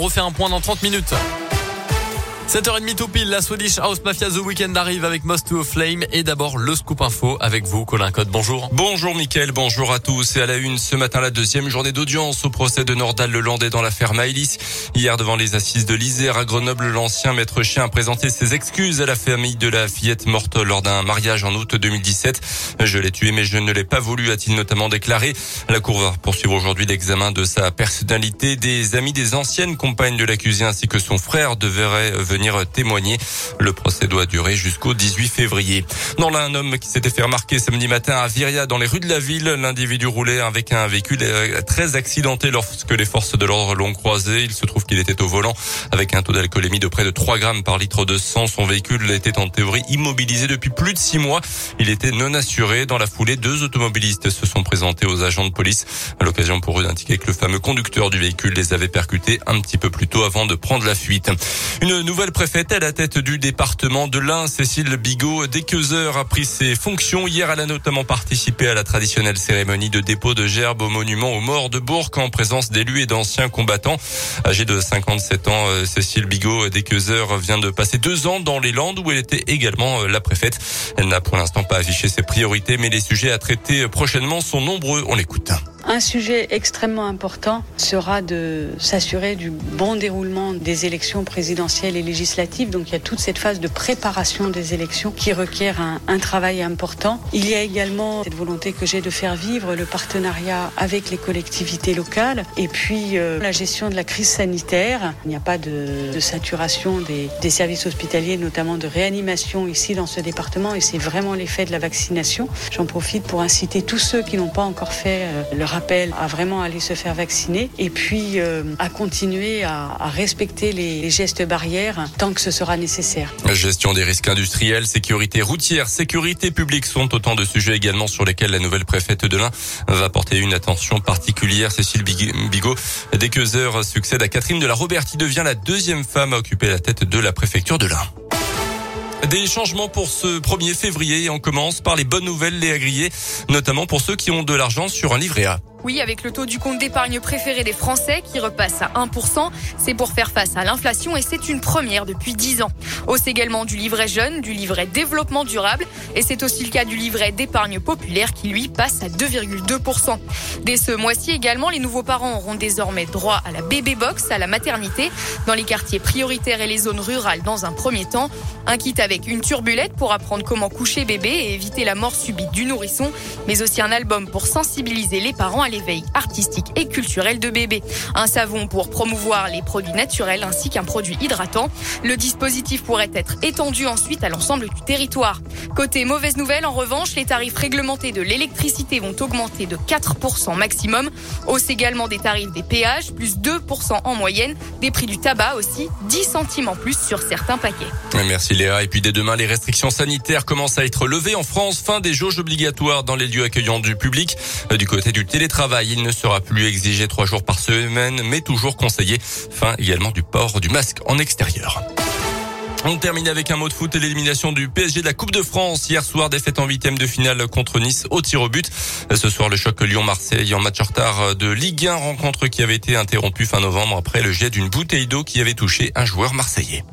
On refait un point dans 30 minutes. 7h30 tout pile, la Swedish House Mafia The Weekend arrive avec Most to a Flame et d'abord le scoop info avec vous, Colin Code. Bonjour. Bonjour Mickaël, bonjour à tous. Et à la une, ce matin, la deuxième journée d'audience au procès de Nordal Lelandais dans l'affaire Maëlys. Hier, devant les assises de l'Isère à Grenoble, l'ancien maître chien a présenté ses excuses à la famille de la fillette morte lors d'un mariage en août 2017. Je l'ai tué, mais je ne l'ai pas voulu, a-t-il notamment déclaré. La cour va poursuivre aujourd'hui l'examen de sa personnalité. Des amis des anciennes compagnes de l'accusé ainsi que son frère devraient venir venir témoigner. Le procès doit durer jusqu'au 18 février. Dans là, un homme qui s'était fait remarquer samedi matin à Viria dans les rues de la ville, l'individu roulait avec un véhicule euh, très accidenté lorsque les forces de l'ordre l'ont croisé. Il se trouve qu'il était au volant avec un taux d'alcoolémie de près de 3 grammes par litre de sang. Son véhicule était en théorie immobilisé depuis plus de 6 mois. Il était non assuré. Dans la foulée, deux automobilistes se sont présentés aux agents de police à l'occasion pour eux d'indiquer que le fameux conducteur du véhicule les avait percutés un petit peu plus tôt avant de prendre la fuite. Une nouvelle préfète à la tête du département de l'Ain, Cécile Bigot Desqueuseur a pris ses fonctions. Hier, elle a notamment participé à la traditionnelle cérémonie de dépôt de gerbes au monument aux morts de Bourg en présence d'élus et d'anciens combattants. Âgée de 57 ans, euh, Cécile Bigot Desqueuseur vient de passer deux ans dans les Landes où elle était également euh, la préfète. Elle n'a pour l'instant pas affiché ses priorités, mais les sujets à traiter prochainement sont nombreux. On l'écoute. Un sujet extrêmement important sera de s'assurer du bon déroulement des élections présidentielles et législatives. Donc il y a toute cette phase de préparation des élections qui requiert un, travail important. Il y a également cette volonté que j'ai de faire vivre le partenariat avec les collectivités locales et puis euh, la gestion de la crise sanitaire. Il n'y a pas de, saturation des, des services hospitaliers, notamment de réanimation ici dans ce département et c'est vraiment l'effet de la vaccination. J'en profite pour inciter tous ceux qui n'ont pas encore fait euh, leur appel à vraiment aller se faire vacciner et puis euh, à continuer à, à respecter les, les, gestes barrières tant que ce sera nécessaire. Gestion des risques industriels, sécurité routière, sécurité publique sont autant de sujets également sur lesquels la nouvelle préfète de l'Ain va porter une attention particulière. Cécile Bigot, dès que heures succède à Catherine de la Roberti, devient la deuxième femme à occuper la tête de la préfecture de l'Ain. Des changements pour ce 1er février et on commence par les bonnes nouvelles, les agriers, notamment pour ceux qui ont de l'argent sur un livret A. Oui, avec le taux du compte d'épargne préféré des Français qui repasse à 1%, c'est pour faire face à l'inflation et c'est une première depuis 10 ans. Hausse également du livret jeune, du livret développement durable et c'est aussi le cas du livret d'épargne populaire qui lui passe à 2,2%. Dès ce mois-ci également, les nouveaux parents auront désormais droit à la bébé box, à la maternité, dans les quartiers prioritaires et les zones rurales dans un premier temps. Un kit avec une turbulette pour apprendre comment coucher bébé et éviter la mort subite du nourrisson, mais aussi un album pour sensibiliser les parents à l'éveil artistique et culturel de bébé. Un savon pour promouvoir les produits naturels ainsi qu'un produit hydratant. Le dispositif pourrait être étendu ensuite à l'ensemble du territoire. Côté mauvaise nouvelle, en revanche, les tarifs réglementés de l'électricité vont augmenter de 4% maximum. Hausse également des tarifs des péages, plus 2% en moyenne. Des prix du tabac aussi, 10 centimes en plus sur certains paquets. Merci Léa. Et puis dès demain, les restrictions sanitaires commencent à être levées en France. Fin des jauges obligatoires dans les lieux accueillants du public. Du côté du télétravail, Il ne sera plus exigé trois jours par semaine, mais toujours conseillé. Fin également du port du masque en extérieur. On termine avec un mot de foot et l'élimination du PSG de la Coupe de France. Hier soir, défaite en huitième de finale contre Nice au tir au but. Ce soir, le choc Lyon-Marseille en match retard de Ligue 1, rencontre qui avait été interrompue fin novembre après le jet d'une bouteille d'eau qui avait touché un joueur marseillais.